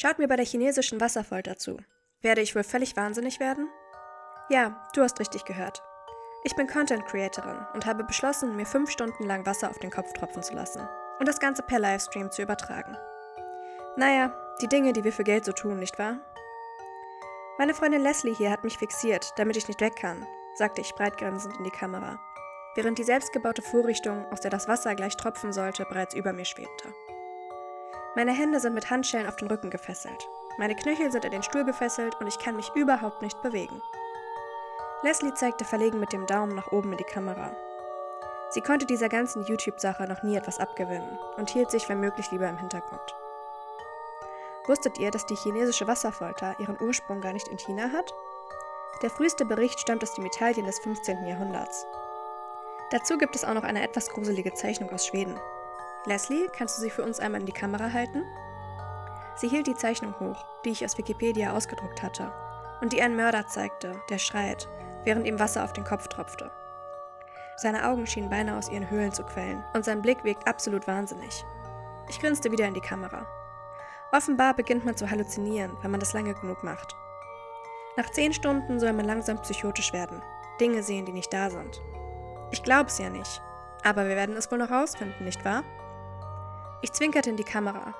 Schaut mir bei der chinesischen Wasserfolter zu. Werde ich wohl völlig wahnsinnig werden? Ja, du hast richtig gehört. Ich bin Content Creatorin und habe beschlossen, mir fünf Stunden lang Wasser auf den Kopf tropfen zu lassen und das Ganze per Livestream zu übertragen. Naja, die Dinge, die wir für Geld so tun, nicht wahr? Meine Freundin Leslie hier hat mich fixiert, damit ich nicht weg kann, sagte ich breitgrinsend in die Kamera, während die selbstgebaute Vorrichtung, aus der das Wasser gleich tropfen sollte, bereits über mir schwebte. Meine Hände sind mit Handschellen auf den Rücken gefesselt. Meine Knöchel sind in den Stuhl gefesselt und ich kann mich überhaupt nicht bewegen. Leslie zeigte verlegen mit dem Daumen nach oben in die Kamera. Sie konnte dieser ganzen YouTube-Sache noch nie etwas abgewinnen und hielt sich wenn möglich lieber im Hintergrund. Wusstet ihr, dass die chinesische Wasserfolter ihren Ursprung gar nicht in China hat? Der früheste Bericht stammt aus dem Italien des 15. Jahrhunderts. Dazu gibt es auch noch eine etwas gruselige Zeichnung aus Schweden. Leslie, kannst du sie für uns einmal in die Kamera halten? Sie hielt die Zeichnung hoch, die ich aus Wikipedia ausgedruckt hatte, und die einen Mörder zeigte, der schreit, während ihm Wasser auf den Kopf tropfte. Seine Augen schienen beinahe aus ihren Höhlen zu quellen, und sein Blick wirkt absolut wahnsinnig. Ich grinste wieder in die Kamera. Offenbar beginnt man zu halluzinieren, wenn man das lange genug macht. Nach zehn Stunden soll man langsam psychotisch werden, Dinge sehen, die nicht da sind. Ich glaube es ja nicht, aber wir werden es wohl noch rausfinden, nicht wahr? Ich zwinkerte in die Kamera.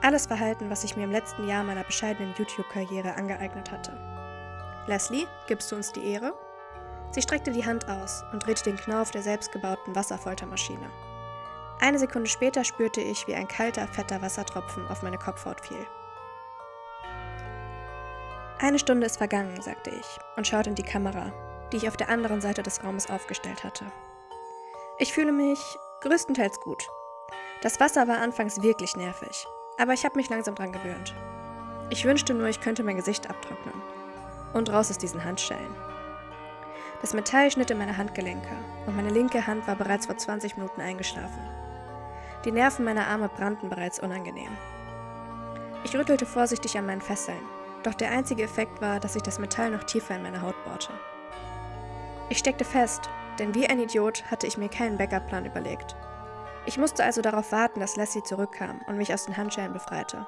Alles Verhalten, was ich mir im letzten Jahr meiner bescheidenen YouTube-Karriere angeeignet hatte. Leslie, gibst du uns die Ehre? Sie streckte die Hand aus und drehte den Knauf der selbstgebauten Wasserfoltermaschine. Eine Sekunde später spürte ich, wie ein kalter, fetter Wassertropfen auf meine Kopfhaut fiel. Eine Stunde ist vergangen, sagte ich und schaute in die Kamera, die ich auf der anderen Seite des Raumes aufgestellt hatte. Ich fühle mich größtenteils gut. Das Wasser war anfangs wirklich nervig, aber ich habe mich langsam dran gewöhnt. Ich wünschte nur, ich könnte mein Gesicht abtrocknen. Und raus aus diesen Handschellen. Das Metall schnitt in meine Handgelenke und meine linke Hand war bereits vor 20 Minuten eingeschlafen. Die Nerven meiner Arme brannten bereits unangenehm. Ich rüttelte vorsichtig an meinen Fesseln, doch der einzige Effekt war, dass sich das Metall noch tiefer in meine Haut bohrte. Ich steckte fest, denn wie ein Idiot hatte ich mir keinen Backup-Plan überlegt. Ich musste also darauf warten, dass Lassie zurückkam und mich aus den Handschellen befreite.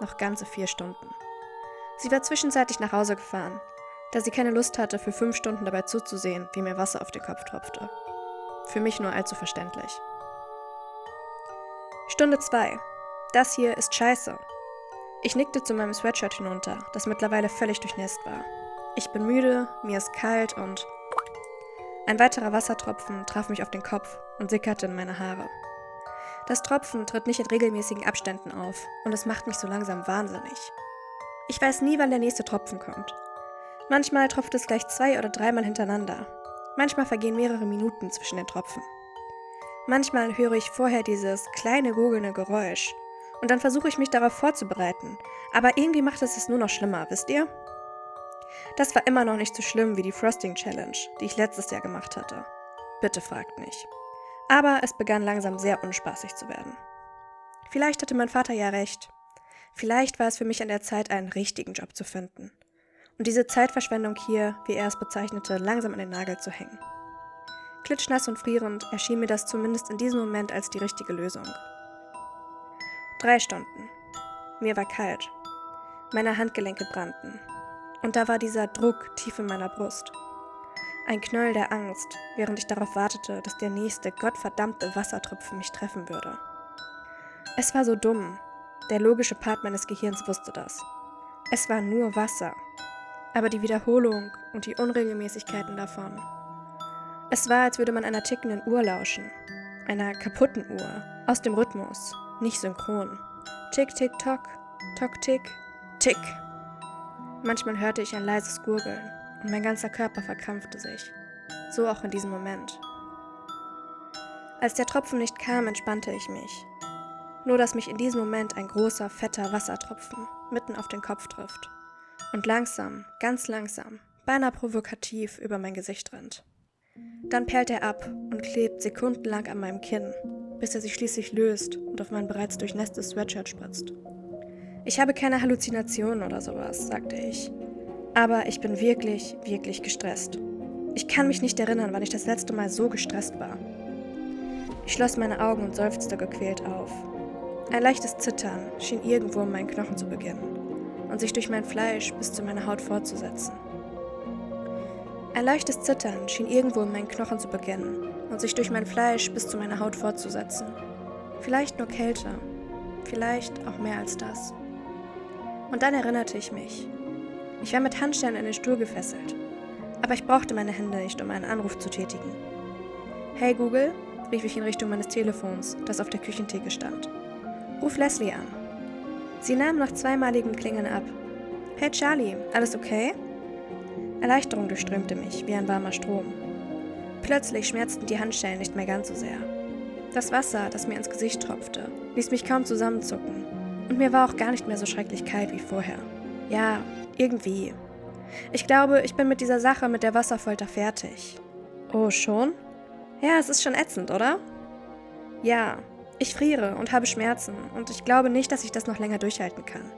Noch ganze vier Stunden. Sie war zwischenzeitlich nach Hause gefahren, da sie keine Lust hatte, für fünf Stunden dabei zuzusehen, wie mir Wasser auf den Kopf tropfte. Für mich nur allzu verständlich. Stunde 2. Das hier ist scheiße. Ich nickte zu meinem Sweatshirt hinunter, das mittlerweile völlig durchnässt war. Ich bin müde, mir ist kalt und ein weiterer Wassertropfen traf mich auf den Kopf und sickerte in meine Haare. Das Tropfen tritt nicht in regelmäßigen Abständen auf und es macht mich so langsam wahnsinnig. Ich weiß nie, wann der nächste Tropfen kommt. Manchmal tropft es gleich zwei oder dreimal hintereinander. Manchmal vergehen mehrere Minuten zwischen den Tropfen. Manchmal höre ich vorher dieses kleine gurgelnde Geräusch und dann versuche ich mich darauf vorzubereiten, aber irgendwie macht es es nur noch schlimmer, wisst ihr? Das war immer noch nicht so schlimm wie die Frosting Challenge, die ich letztes Jahr gemacht hatte. Bitte fragt nicht. Aber es begann langsam sehr unspaßig zu werden. Vielleicht hatte mein Vater ja recht. Vielleicht war es für mich an der Zeit, einen richtigen Job zu finden. Und diese Zeitverschwendung hier, wie er es bezeichnete, langsam an den Nagel zu hängen. Klitschnass und frierend erschien mir das zumindest in diesem Moment als die richtige Lösung. Drei Stunden. Mir war kalt. Meine Handgelenke brannten. Und da war dieser Druck tief in meiner Brust. Ein Knöll der Angst, während ich darauf wartete, dass der nächste gottverdammte Wassertropfen mich treffen würde. Es war so dumm. Der logische Part meines Gehirns wusste das. Es war nur Wasser. Aber die Wiederholung und die Unregelmäßigkeiten davon es war, als würde man einer tickenden Uhr lauschen. Einer kaputten Uhr. Aus dem Rhythmus. Nicht synchron. Tick, tick, tock. Tock, tick. Tick. Manchmal hörte ich ein leises Gurgeln und mein ganzer Körper verkrampfte sich. So auch in diesem Moment. Als der Tropfen nicht kam, entspannte ich mich. Nur dass mich in diesem Moment ein großer, fetter Wassertropfen mitten auf den Kopf trifft und langsam, ganz langsam, beinahe provokativ über mein Gesicht rennt. Dann perlt er ab und klebt sekundenlang an meinem Kinn, bis er sich schließlich löst und auf mein bereits durchnässtes Sweatshirt spritzt. Ich habe keine Halluzinationen oder sowas, sagte ich. Aber ich bin wirklich, wirklich gestresst. Ich kann mich nicht erinnern, wann ich das letzte Mal so gestresst war. Ich schloss meine Augen und seufzte gequält auf. Ein leichtes Zittern schien irgendwo in meinen Knochen zu beginnen. und sich durch mein Fleisch bis zu meiner Haut fortzusetzen. Ein leichtes Zittern schien irgendwo in meinen Knochen zu beginnen und sich durch mein Fleisch bis zu meiner Haut fortzusetzen. Vielleicht nur Kälte, vielleicht auch mehr als das. Und dann erinnerte ich mich. Ich war mit Handschellen in den Stuhl gefesselt, aber ich brauchte meine Hände nicht, um einen Anruf zu tätigen. Hey Google, rief ich in Richtung meines Telefons, das auf der Küchentheke stand. Ruf Leslie an. Sie nahm nach zweimaligem Klingeln ab. Hey Charlie, alles okay? Erleichterung durchströmte mich wie ein warmer Strom. Plötzlich schmerzten die Handschellen nicht mehr ganz so sehr. Das Wasser, das mir ins Gesicht tropfte, ließ mich kaum zusammenzucken. Und mir war auch gar nicht mehr so schrecklich kalt wie vorher. Ja, irgendwie. Ich glaube, ich bin mit dieser Sache mit der Wasserfolter fertig. Oh, schon? Ja, es ist schon ätzend, oder? Ja, ich friere und habe Schmerzen und ich glaube nicht, dass ich das noch länger durchhalten kann.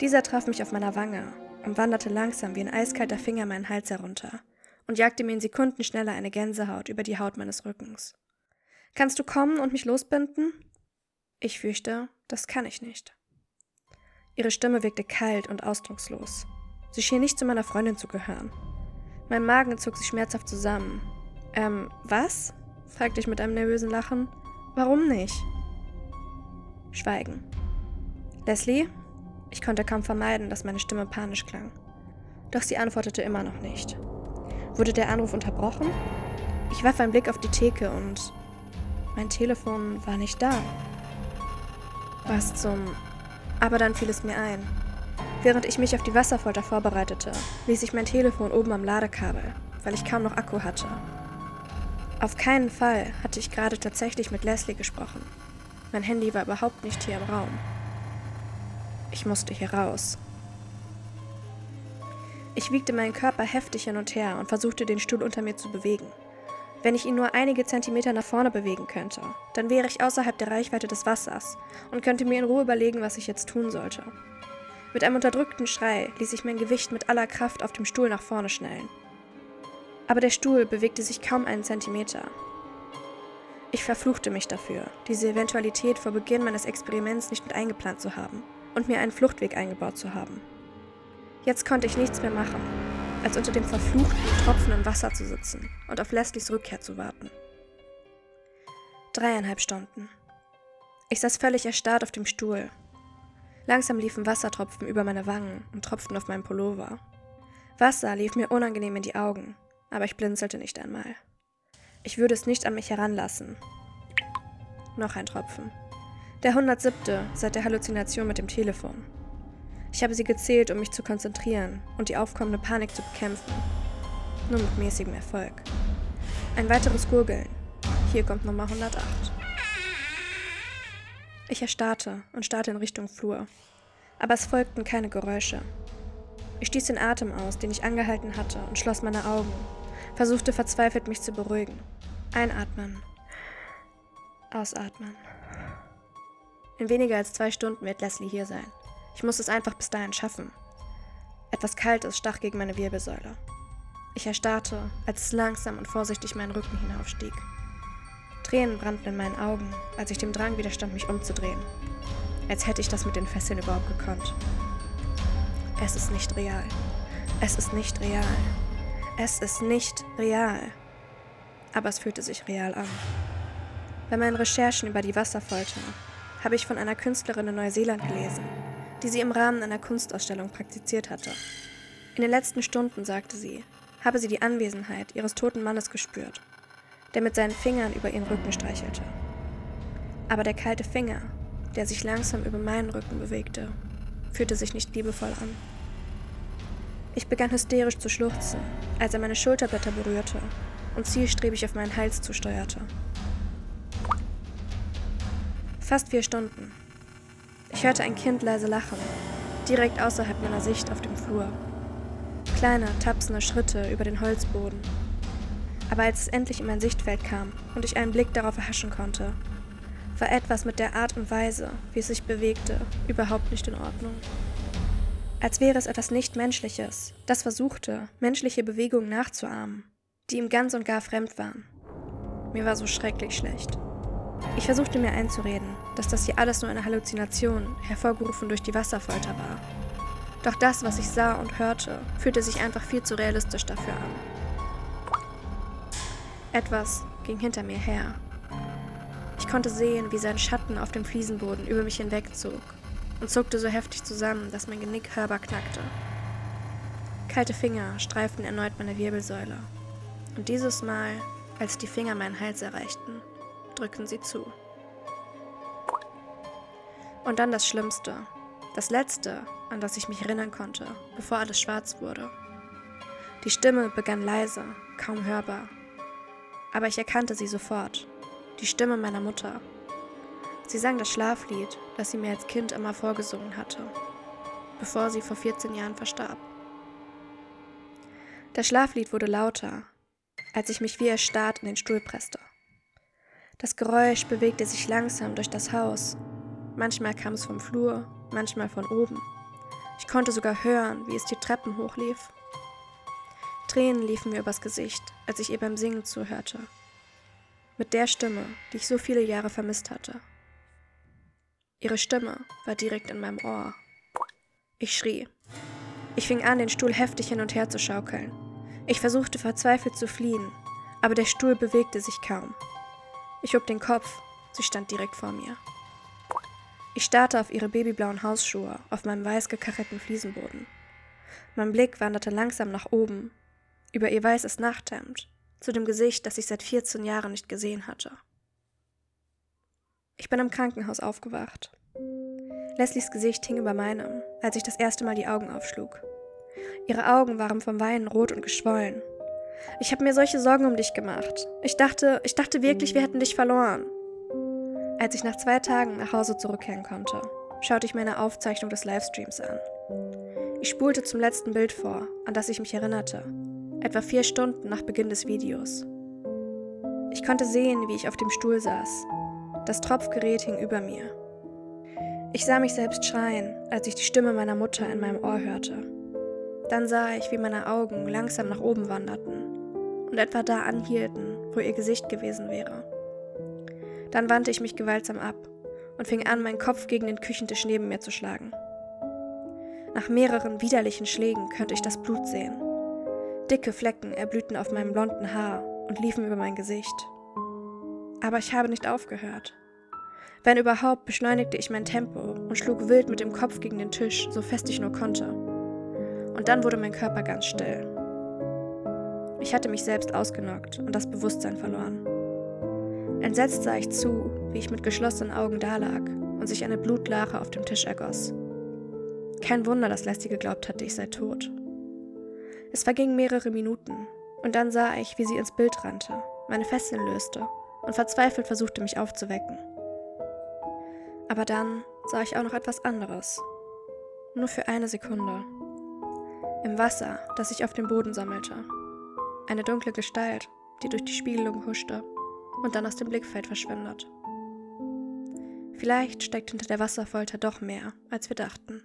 Dieser traf mich auf meiner Wange und wanderte langsam wie ein eiskalter Finger meinen Hals herunter und jagte mir in Sekunden schneller eine Gänsehaut über die Haut meines Rückens. Kannst du kommen und mich losbinden? Ich fürchte, das kann ich nicht. Ihre Stimme wirkte kalt und ausdruckslos. Sie schien nicht zu meiner Freundin zu gehören. Mein Magen zog sich schmerzhaft zusammen. Ähm, was? fragte ich mit einem nervösen Lachen. Warum nicht? Schweigen. Leslie? Ich konnte kaum vermeiden, dass meine Stimme panisch klang. Doch sie antwortete immer noch nicht. Wurde der Anruf unterbrochen? Ich warf einen Blick auf die Theke und mein Telefon war nicht da. Was zum... Aber dann fiel es mir ein. Während ich mich auf die Wasserfolter vorbereitete, ließ ich mein Telefon oben am Ladekabel, weil ich kaum noch Akku hatte. Auf keinen Fall hatte ich gerade tatsächlich mit Leslie gesprochen. Mein Handy war überhaupt nicht hier im Raum. Ich musste hier raus. Ich wiegte meinen Körper heftig hin und her und versuchte den Stuhl unter mir zu bewegen. Wenn ich ihn nur einige Zentimeter nach vorne bewegen könnte, dann wäre ich außerhalb der Reichweite des Wassers und könnte mir in Ruhe überlegen, was ich jetzt tun sollte. Mit einem unterdrückten Schrei ließ ich mein Gewicht mit aller Kraft auf dem Stuhl nach vorne schnellen aber der Stuhl bewegte sich kaum einen Zentimeter. Ich verfluchte mich dafür, diese Eventualität vor Beginn meines Experiments nicht mit eingeplant zu haben und mir einen Fluchtweg eingebaut zu haben. Jetzt konnte ich nichts mehr machen, als unter dem verfluchten, tropfenden Wasser zu sitzen und auf Leslies Rückkehr zu warten. Dreieinhalb Stunden. Ich saß völlig erstarrt auf dem Stuhl. Langsam liefen Wassertropfen über meine Wangen und tropften auf meinen Pullover. Wasser lief mir unangenehm in die Augen aber ich blinzelte nicht einmal. Ich würde es nicht an mich heranlassen. Noch ein Tropfen. Der 107. seit der Halluzination mit dem Telefon. Ich habe sie gezählt, um mich zu konzentrieren und die aufkommende Panik zu bekämpfen. Nur mit mäßigem Erfolg. Ein weiteres Gurgeln. Hier kommt Nummer 108. Ich erstarrte und starrte in Richtung Flur. Aber es folgten keine Geräusche. Ich stieß den Atem aus, den ich angehalten hatte, und schloss meine Augen, versuchte verzweifelt mich zu beruhigen. Einatmen. Ausatmen. In weniger als zwei Stunden wird Leslie hier sein. Ich muss es einfach bis dahin schaffen. Etwas Kaltes stach gegen meine Wirbelsäule. Ich erstarrte, als es langsam und vorsichtig meinen Rücken hinaufstieg. Tränen brannten in meinen Augen, als ich dem Drang widerstand, mich umzudrehen. Als hätte ich das mit den Fesseln überhaupt gekonnt. Es ist nicht real. Es ist nicht real. Es ist nicht real. Aber es fühlte sich real an. Bei meinen Recherchen über die Wasserfolter habe ich von einer Künstlerin in Neuseeland gelesen, die sie im Rahmen einer Kunstausstellung praktiziert hatte. In den letzten Stunden, sagte sie, habe sie die Anwesenheit ihres toten Mannes gespürt, der mit seinen Fingern über ihren Rücken streichelte. Aber der kalte Finger, der sich langsam über meinen Rücken bewegte, fühlte sich nicht liebevoll an. Ich begann hysterisch zu schluchzen, als er meine Schulterblätter berührte und zielstrebig auf meinen Hals zusteuerte. Fast vier Stunden. Ich hörte ein Kind leise lachen, direkt außerhalb meiner Sicht auf dem Flur. Kleine, tapsende Schritte über den Holzboden. Aber als es endlich in mein Sichtfeld kam und ich einen Blick darauf erhaschen konnte, war etwas mit der Art und Weise, wie es sich bewegte, überhaupt nicht in Ordnung. Als wäre es etwas Nichtmenschliches, das versuchte, menschliche Bewegungen nachzuahmen, die ihm ganz und gar fremd waren. Mir war so schrecklich schlecht. Ich versuchte mir einzureden, dass das hier alles nur eine Halluzination, hervorgerufen durch die Wasserfolter war. Doch das, was ich sah und hörte, fühlte sich einfach viel zu realistisch dafür an. Etwas ging hinter mir her. Ich konnte sehen, wie sein Schatten auf dem Fliesenboden über mich hinwegzog und zuckte so heftig zusammen, dass mein Genick hörbar knackte. Kalte Finger streiften erneut meine Wirbelsäule. Und dieses Mal, als die Finger meinen Hals erreichten, drückten sie zu. Und dann das Schlimmste, das Letzte, an das ich mich erinnern konnte, bevor alles schwarz wurde. Die Stimme begann leise, kaum hörbar. Aber ich erkannte sie sofort. Die Stimme meiner Mutter. Sie sang das Schlaflied, das sie mir als Kind immer vorgesungen hatte, bevor sie vor 14 Jahren verstarb. Das Schlaflied wurde lauter, als ich mich wie erstarrt in den Stuhl presste. Das Geräusch bewegte sich langsam durch das Haus. Manchmal kam es vom Flur, manchmal von oben. Ich konnte sogar hören, wie es die Treppen hochlief. Tränen liefen mir übers Gesicht, als ich ihr beim Singen zuhörte. Mit der Stimme, die ich so viele Jahre vermisst hatte. Ihre Stimme war direkt in meinem Ohr. Ich schrie. Ich fing an, den Stuhl heftig hin und her zu schaukeln. Ich versuchte verzweifelt zu fliehen, aber der Stuhl bewegte sich kaum. Ich hob den Kopf, sie stand direkt vor mir. Ich starrte auf ihre babyblauen Hausschuhe auf meinem weiß gekachelten Fliesenboden. Mein Blick wanderte langsam nach oben, über ihr weißes Nachthemd, zu dem Gesicht, das ich seit 14 Jahren nicht gesehen hatte. Ich bin im Krankenhaus aufgewacht. Leslies Gesicht hing über meinem, als ich das erste Mal die Augen aufschlug. Ihre Augen waren vom Weinen rot und geschwollen. Ich habe mir solche Sorgen um dich gemacht. Ich dachte, ich dachte wirklich, wir hätten dich verloren. Als ich nach zwei Tagen nach Hause zurückkehren konnte, schaute ich mir eine Aufzeichnung des Livestreams an. Ich spulte zum letzten Bild vor, an das ich mich erinnerte, etwa vier Stunden nach Beginn des Videos. Ich konnte sehen, wie ich auf dem Stuhl saß. Das Tropfgerät hing über mir. Ich sah mich selbst schreien, als ich die Stimme meiner Mutter in meinem Ohr hörte. Dann sah ich, wie meine Augen langsam nach oben wanderten und etwa da anhielten, wo ihr Gesicht gewesen wäre. Dann wandte ich mich gewaltsam ab und fing an, meinen Kopf gegen den Küchentisch neben mir zu schlagen. Nach mehreren widerlichen Schlägen könnte ich das Blut sehen. Dicke Flecken erblühten auf meinem blonden Haar und liefen über mein Gesicht. Aber ich habe nicht aufgehört. Wenn überhaupt, beschleunigte ich mein Tempo und schlug wild mit dem Kopf gegen den Tisch, so fest ich nur konnte. Und dann wurde mein Körper ganz still. Ich hatte mich selbst ausgenockt und das Bewusstsein verloren. Entsetzt sah ich zu, wie ich mit geschlossenen Augen dalag und sich eine Blutlache auf dem Tisch ergoss. Kein Wunder, dass Leslie geglaubt hatte, ich sei tot. Es vergingen mehrere Minuten, und dann sah ich, wie sie ins Bild rannte, meine Fesseln löste und verzweifelt versuchte, mich aufzuwecken. Aber dann sah ich auch noch etwas anderes. Nur für eine Sekunde. Im Wasser, das sich auf dem Boden sammelte. Eine dunkle Gestalt, die durch die Spiegelung huschte und dann aus dem Blickfeld verschwindet. Vielleicht steckt hinter der Wasserfolter doch mehr, als wir dachten.